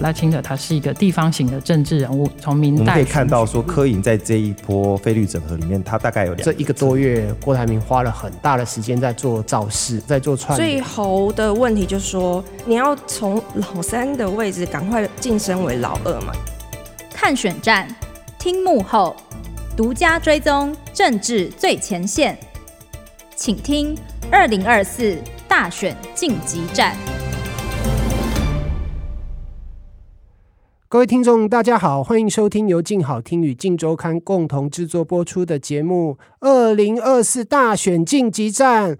赖清德他是一个地方型的政治人物，从明代我们可以看到说，柯颖在这一波费率整合里面，他大概有两这一个多月，郭台铭花了很大的时间在做造势，在做串。所以侯的问题就是说，你要从老三的位置赶快晋升为老二嘛？看选战，听幕后，独家追踪政治最前线，请听二零二四大选晋级战。各位听众，大家好，欢迎收听由静好听与静周刊共同制作播出的节目《二零二四大选晋级战》。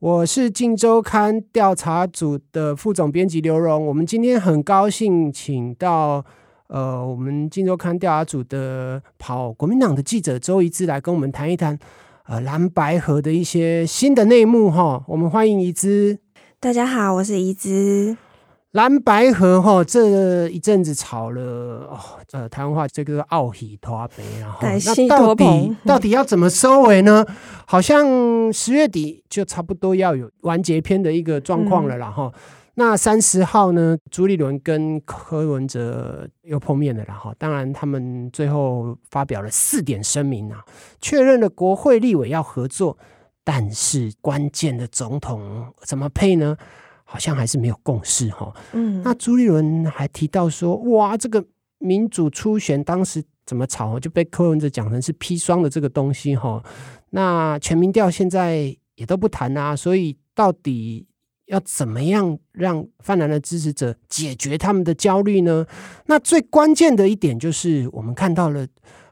我是静周刊调查组的副总编辑刘荣。我们今天很高兴请到呃，我们静周刊调查组的跑国民党的记者周怡之来跟我们谈一谈呃蓝白合的一些新的内幕哈。我们欢迎怡之。大家好，我是怡之。蓝白河哈，这一阵子吵了哦，呃，台湾话这个奥喜托杯，然后那到底 到底要怎么收尾呢？好像十月底就差不多要有完结篇的一个状况了，然后、嗯、那三十号呢，朱立伦跟柯文哲又碰面了，然后当然他们最后发表了四点声明啊，确认了国会立委要合作，但是关键的总统怎么配呢？好像还是没有共识哈。嗯，那朱立伦还提到说，哇，这个民主初选当时怎么吵，就被柯文哲讲成是砒霜的这个东西哈。那全民调现在也都不谈啊，所以到底要怎么样让泛蓝的支持者解决他们的焦虑呢？那最关键的一点就是，我们看到了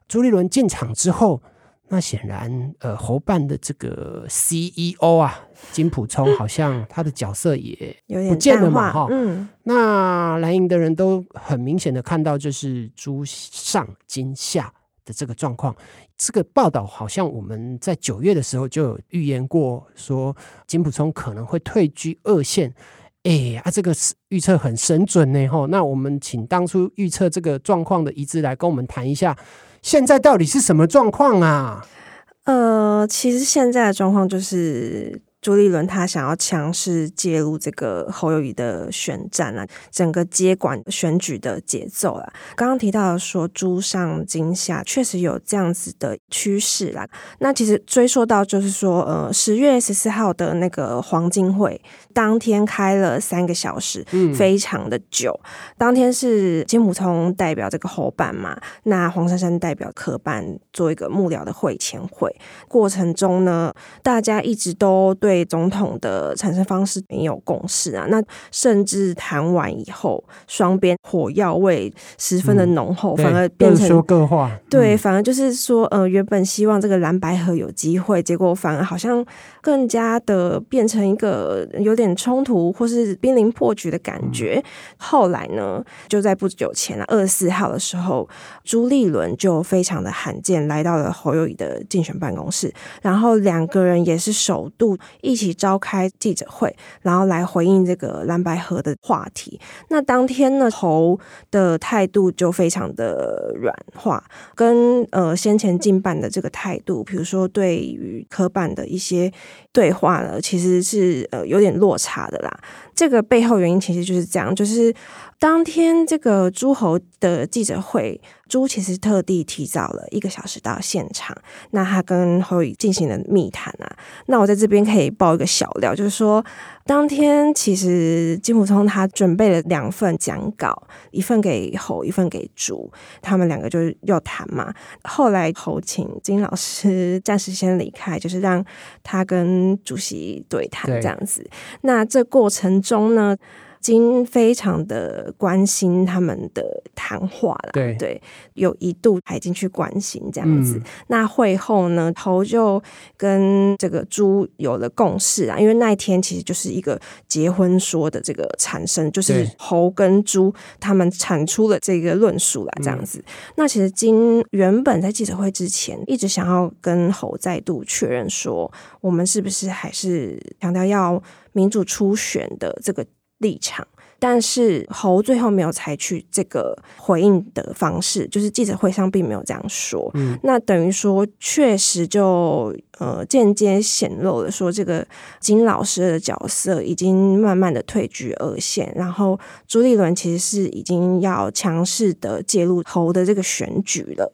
朱立伦进场之后。那显然，呃，侯办的这个 CEO 啊，金普聪好像他的角色也不见了嘛，哈。嗯。那蓝营的人都很明显的看到，就是朱上金下的这个状况。这个报道好像我们在九月的时候就有预言过，说金普聪可能会退居二线。哎啊，这个预测很神准呢，哈。那我们请当初预测这个状况的一致来跟我们谈一下。现在到底是什么状况啊？呃，其实现在的状况就是。朱立伦他想要强势介入这个侯友谊的选战啊，整个接管选举的节奏啊。刚刚提到说朱上金下，确实有这样子的趋势啦。那其实追溯到就是说，呃，十月十四号的那个黄金会，当天开了三个小时，非常的久。嗯、当天是金溥聪代表这个侯办嘛，那黄珊珊代表科办做一个幕僚的会前会，过程中呢，大家一直都对。对总统的产生方式没有共识啊，那甚至谈完以后，双边火药味十分的浓厚，嗯、反而变成各说各话。对，反而就是说，呃，原本希望这个蓝白合有机会，结果反而好像更加的变成一个有点冲突或是濒临破局的感觉。嗯、后来呢，就在不久前啊，二十四号的时候，朱立伦就非常的罕见来到了侯友宜的竞选办公室，然后两个人也是首度。一起召开记者会，然后来回应这个蓝白河的话题。那当天呢，侯的态度就非常的软化，跟呃先前进办的这个态度，比如说对于科办的一些对话呢，其实是呃有点落差的啦。这个背后原因其实就是这样，就是。当天这个诸侯的记者会，朱其实特地提早了一个小时到现场，那他跟侯友宜进行了密谈啊。那我在这边可以爆一个小料，就是说，当天其实金溥聪他准备了两份讲稿，一份给侯，一份给朱，他们两个就是要谈嘛。后来侯请金老师暂时先离开，就是让他跟主席对谈这样子。那这过程中呢，金非常的关心他们的谈话啦，对对，有一度还进去关心这样子。嗯、那会后呢，侯就跟这个猪有了共识啊，因为那一天其实就是一个结婚说的这个产生，就是侯跟猪他们产出了这个论述啦，这样子。嗯、那其实金原本在记者会之前一直想要跟侯再度确认说，我们是不是还是强调要民主初选的这个。立场但是侯最后没有采取这个回应的方式，就是记者会上并没有这样说。嗯，那等于说确实就呃间接显露了说这个金老师的角色已经慢慢的退居二线，然后朱立伦其实是已经要强势的介入侯的这个选举了。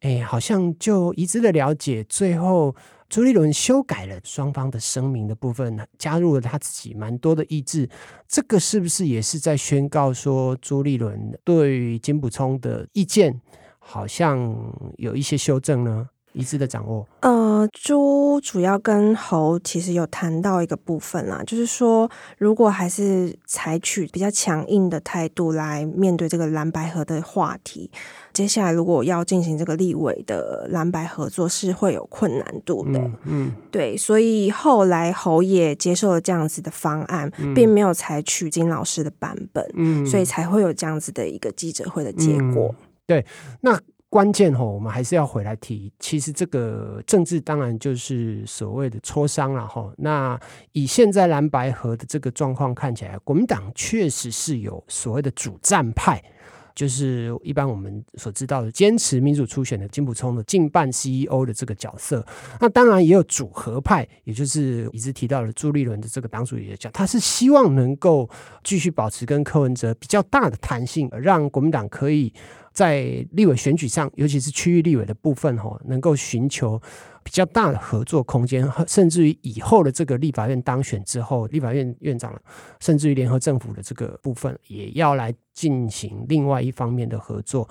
哎，好像就一致的了解，最后朱立伦修改了双方的声明的部分，加入了他自己蛮多的意志。这个是不是也是在宣告说，朱立伦对于金溥聪的意见好像有一些修正呢？一致的掌握。呃，猪主要跟侯其实有谈到一个部分啦，就是说，如果还是采取比较强硬的态度来面对这个蓝白合的话题，接下来如果要进行这个立委的蓝白合作，是会有困难度的。嗯，嗯对，所以后来侯也接受了这样子的方案，嗯、并没有采取金老师的版本，嗯，所以才会有这样子的一个记者会的结果。嗯、对，那。关键吼，我们还是要回来提。其实这个政治当然就是所谓的磋商了吼。那以现在蓝白河的这个状况看起来，国民党确实是有所谓的主战派，就是一般我们所知道的坚持民主初选的金普聪的近半 CEO 的这个角色。那当然也有组合派，也就是一直提到的朱立伦的这个党主席的讲，他是希望能够继续保持跟柯文哲比较大的弹性，让国民党可以。在立委选举上，尤其是区域立委的部分，哈，能够寻求比较大的合作空间，甚至于以后的这个立法院当选之后，立法院院长，甚至于联合政府的这个部分，也要来进行另外一方面的合作。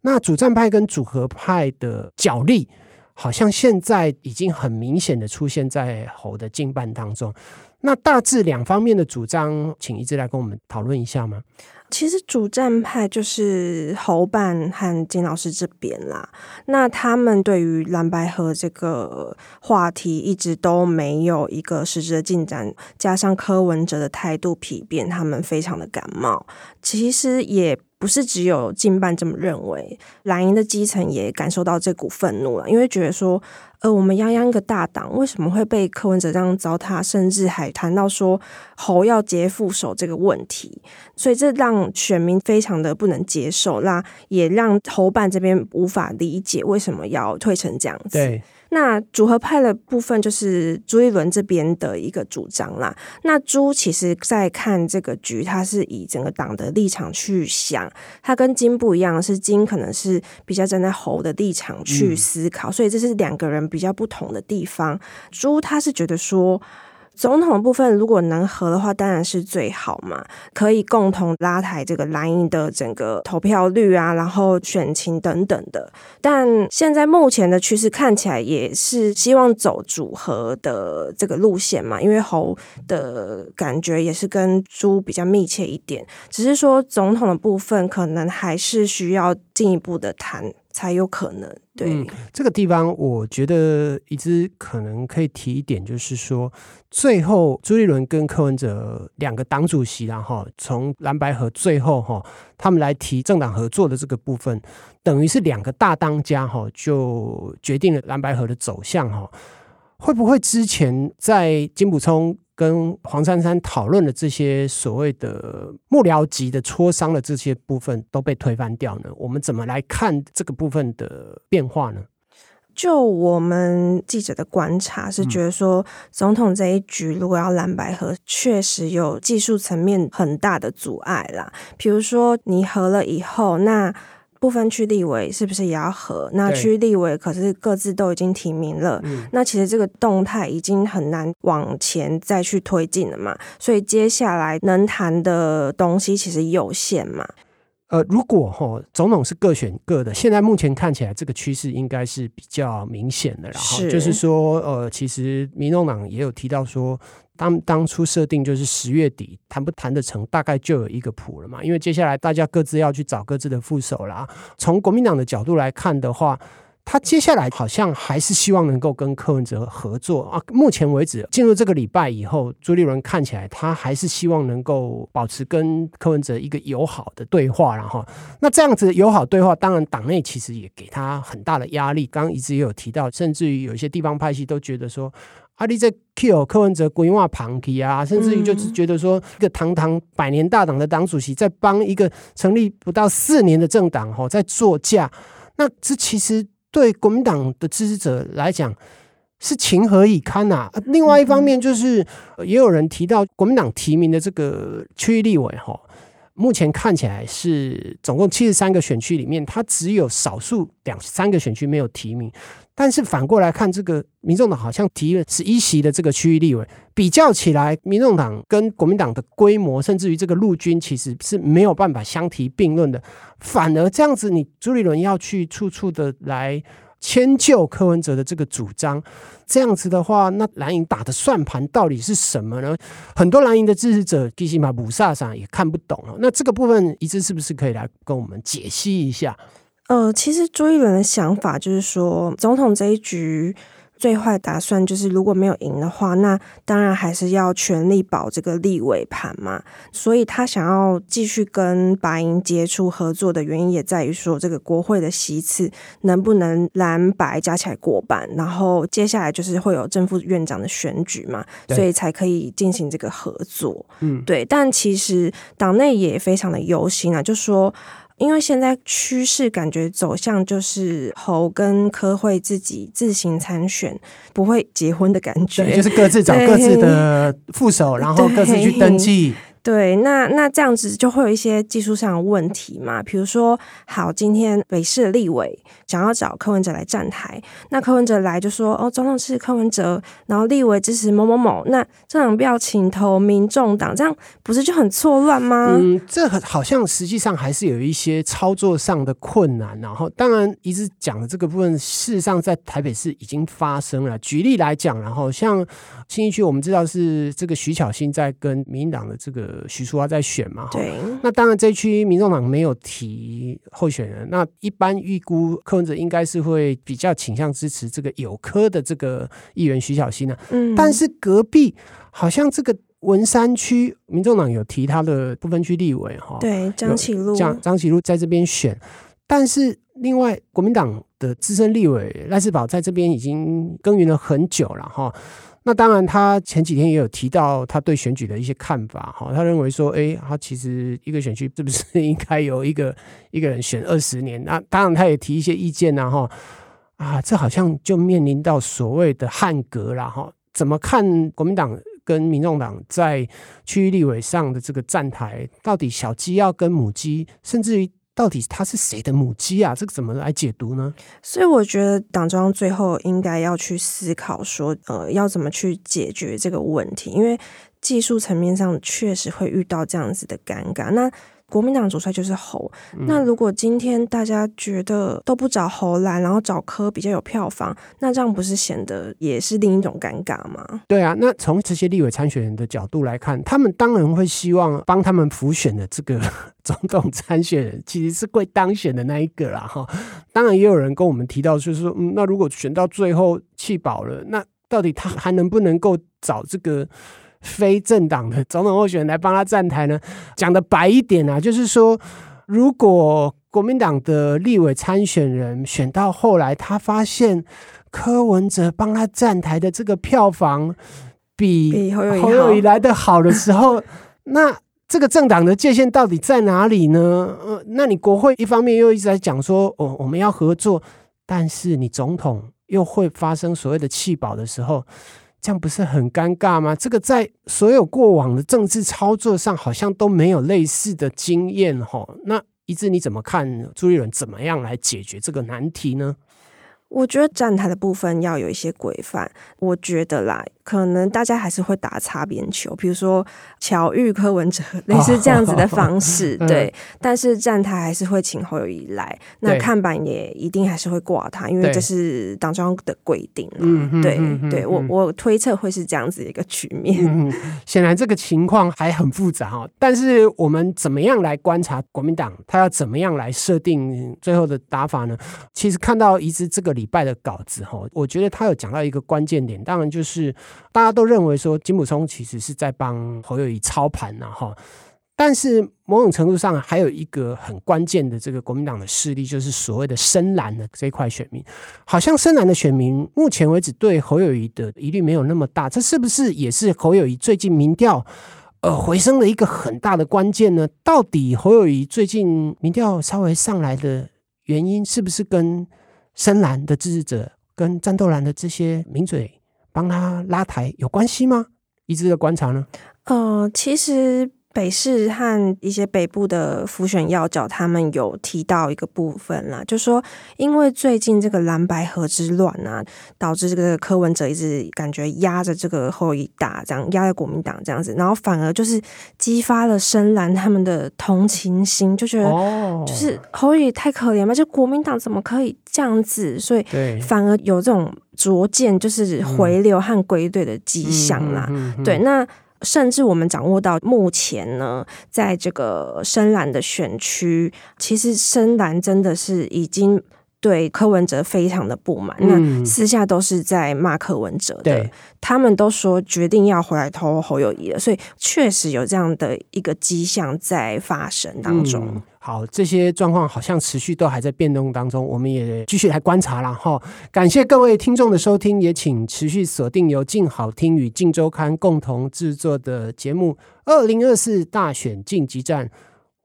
那主战派跟主和派的角力，好像现在已经很明显的出现在侯的竞办当中。那大致两方面的主张，请一致来跟我们讨论一下吗？其实主战派就是侯办和金老师这边啦。那他们对于蓝白合这个话题一直都没有一个实质的进展，加上柯文哲的态度丕变，他们非常的感冒。其实也不是只有近半这么认为，蓝营的基层也感受到这股愤怒了，因为觉得说。呃，我们泱泱一个大党，为什么会被柯文哲这样糟蹋？甚至还谈到说侯要接副手这个问题，所以这让选民非常的不能接受，那也让侯办这边无法理解为什么要退成这样子。那组合派的部分就是朱一伦这边的一个主张啦。那朱其实在看这个局，他是以整个党的立场去想，他跟金不一样，是金可能是比较站在侯的立场去思考，嗯、所以这是两个人比较不同的地方。朱他是觉得说。总统部分如果能合的话，当然是最好嘛，可以共同拉抬这个蓝营的整个投票率啊，然后选情等等的。但现在目前的趋势看起来也是希望走组合的这个路线嘛，因为侯的感觉也是跟朱比较密切一点，只是说总统的部分可能还是需要进一步的谈。才有可能对、嗯、这个地方，我觉得一直可能可以提一点，就是说，最后朱立伦跟柯文哲两个党主席，然后从蓝白河最后哈，他们来提政党合作的这个部分，等于是两个大当家哈，就决定了蓝白河的走向哈。会不会之前在金普聪跟黄珊珊讨论的这些所谓的幕僚级的磋商的这些部分都被推翻掉呢？我们怎么来看这个部分的变化呢？就我们记者的观察是觉得说，总统这一局如果要蓝白合，确实有技术层面很大的阻碍啦。比如说你合了以后，那不分区立委是不是也要合？那区立委可是各自都已经提名了，嗯、那其实这个动态已经很难往前再去推进了嘛。所以接下来能谈的东西其实有限嘛。呃，如果哈总统是各选各的，现在目前看起来这个趋势应该是比较明显的。然后就是说，呃，其实民众党也有提到说。当当初设定就是十月底谈不谈得成，大概就有一个谱了嘛。因为接下来大家各自要去找各自的副手啦。从国民党的角度来看的话，他接下来好像还是希望能够跟柯文哲合作啊。目前为止，进入这个礼拜以后，朱立伦看起来他还是希望能够保持跟柯文哲一个友好的对话。然后，那这样子友好对话，当然党内其实也给他很大的压力。刚刚一直也有提到，甚至于有一些地方派系都觉得说。啊，你在 kill 柯文哲规划旁体啊，甚至于就是觉得说，一个堂堂百年大党的党主席，在帮一个成立不到四年的政党吼，在作价，那这其实对国民党的支持者来讲是情何以堪呐、啊？另外一方面，就是也有人提到国民党提名的这个区域立委吼。目前看起来是总共七十三个选区里面，他只有少数两三个选区没有提名。但是反过来看，这个民众党好像提了十一席的这个区域立委，比较起来，民众党跟国民党的规模，甚至于这个陆军，其实是没有办法相提并论的。反而这样子，你朱立伦要去处处的来。迁就柯文哲的这个主张，这样子的话，那蓝营打的算盘到底是什么呢？很多蓝营的支持者，最起码母萨上也看不懂了。那这个部分，宜芝是不是可以来跟我们解析一下？呃，其实朱一伦的想法就是说，总统这一局。最坏打算就是，如果没有赢的话，那当然还是要全力保这个立委盘嘛。所以他想要继续跟白银接触合作的原因，也在于说这个国会的席次能不能蓝白加起来过半，然后接下来就是会有正副院长的选举嘛，所以才可以进行这个合作。嗯，对。但其实党内也非常的忧心啊，就说。因为现在趋势感觉走向就是侯跟柯会自己自行参选，不会结婚的感觉，就是各自找各自的 副手，然后各自去登记。对，那那这样子就会有一些技术上的问题嘛。比如说，好，今天北市的立委想要找柯文哲来站台，那柯文哲来就说：“哦，总统是柯文哲，然后立委支持某某某。”那这两票请投民众党，这样不是就很错乱吗？嗯，这好像实际上还是有一些操作上的困难。然后，当然一直讲的这个部分，事实上在台北市已经发生了。举例来讲，然后像新一区，我们知道是这个徐巧芯在跟民进党的这个。徐淑华在选嘛？对。那当然，这一区民众党没有提候选人。那一般预估柯文哲应该是会比较倾向支持这个有科的这个议员徐小新呢。嗯。但是隔壁好像这个文山区民众党有提他的不分区立委哈。对，张启禄。张张启禄在这边选，但是另外国民党的资深立委赖世宝在这边已经耕耘了很久了哈。那当然，他前几天也有提到他对选举的一些看法哈。他认为说，哎，他其实一个选区是不是 应该有一个一个人选二十年？那当然，他也提一些意见呐哈。啊，这好像就面临到所谓的汉格了哈。怎么看国民党跟民众党在区域立委上的这个站台，到底小鸡要跟母鸡，甚至于？到底他是谁的母鸡啊？这个怎么来解读呢？所以我觉得党中央最后应该要去思考说，呃，要怎么去解决这个问题，因为技术层面上确实会遇到这样子的尴尬。那国民党主帅就是侯，嗯，那如果今天大家觉得都不找侯来，然后找柯比较有票房，那这样不是显得也是另一种尴尬吗？对啊，那从这些立委参选人的角度来看，他们当然会希望帮他们辅选的这个 总统参选人其实是会当选的那一个啦哈。当然也有人跟我们提到，就是说，嗯，那如果选到最后弃保了，那到底他还能不能够找这个？非政党的总统候选人来帮他站台呢？讲的白一点啊，就是说，如果国民党的立委参选人选到后来，他发现柯文哲帮他站台的这个票房比侯友宜来的好的时候，那这个政党的界限到底在哪里呢？呃，那你国会一方面又一直在讲说，哦，我们要合作，但是你总统又会发生所谓的弃保的时候。这样不是很尴尬吗？这个在所有过往的政治操作上，好像都没有类似的经验哈。那一志你怎么看朱立伦怎么样来解决这个难题呢？我觉得站台的部分要有一些规范。我觉得啦，可能大家还是会打擦边球，比如说巧遇柯文哲，类似这样子的方式，哦、对。但是站台还是会请侯友宜来，那看板也一定还是会挂他，因为这是党中央的规定。嗯，对，对我我推测会是这样子一个局面。嗯，显然这个情况还很复杂哈。但是我们怎么样来观察国民党，他要怎么样来设定最后的打法呢？其实看到宜芝这个里。礼拜的稿子哈，我觉得他有讲到一个关键点，当然就是大家都认为说金普聪其实是在帮侯友谊操盘呐哈，但是某种程度上，还有一个很关键的这个国民党的势力，就是所谓的深蓝的这一块选民。好像深蓝的选民目前为止对侯友谊的疑虑没有那么大，这是不是也是侯友谊最近民调呃回升的一个很大的关键呢？到底侯友谊最近民调稍微上来的原因，是不是跟深蓝的支持者跟战斗蓝的这些名嘴帮他拉抬有关系吗？一直的观察呢？呃，其实。北市和一些北部的浮选要角，他们有提到一个部分啦，就说因为最近这个蓝白河之乱啊，导致这个柯文哲一直感觉压着这个侯友宜打，这样压在国民党这样子，然后反而就是激发了深蓝他们的同情心，就觉得就是侯友太可怜了，就国民党怎么可以这样子，所以反而有这种逐渐就是回流和归队的迹象啦。对，那。甚至我们掌握到目前呢，在这个深蓝的选区，其实深蓝真的是已经对柯文哲非常的不满，嗯、那私下都是在骂柯文哲的。对他们都说决定要回来投侯友谊了，所以确实有这样的一个迹象在发生当中。嗯好，这些状况好像持续都还在变动当中，我们也继续来观察了哈。感谢各位听众的收听，也请持续锁定由静好听与静周刊共同制作的节目《二零二四大选晋级战》，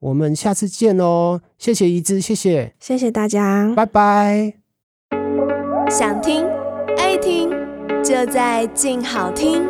我们下次见哦！谢谢宜芝，谢谢，谢谢大家，拜拜。想听爱听，就在静好听。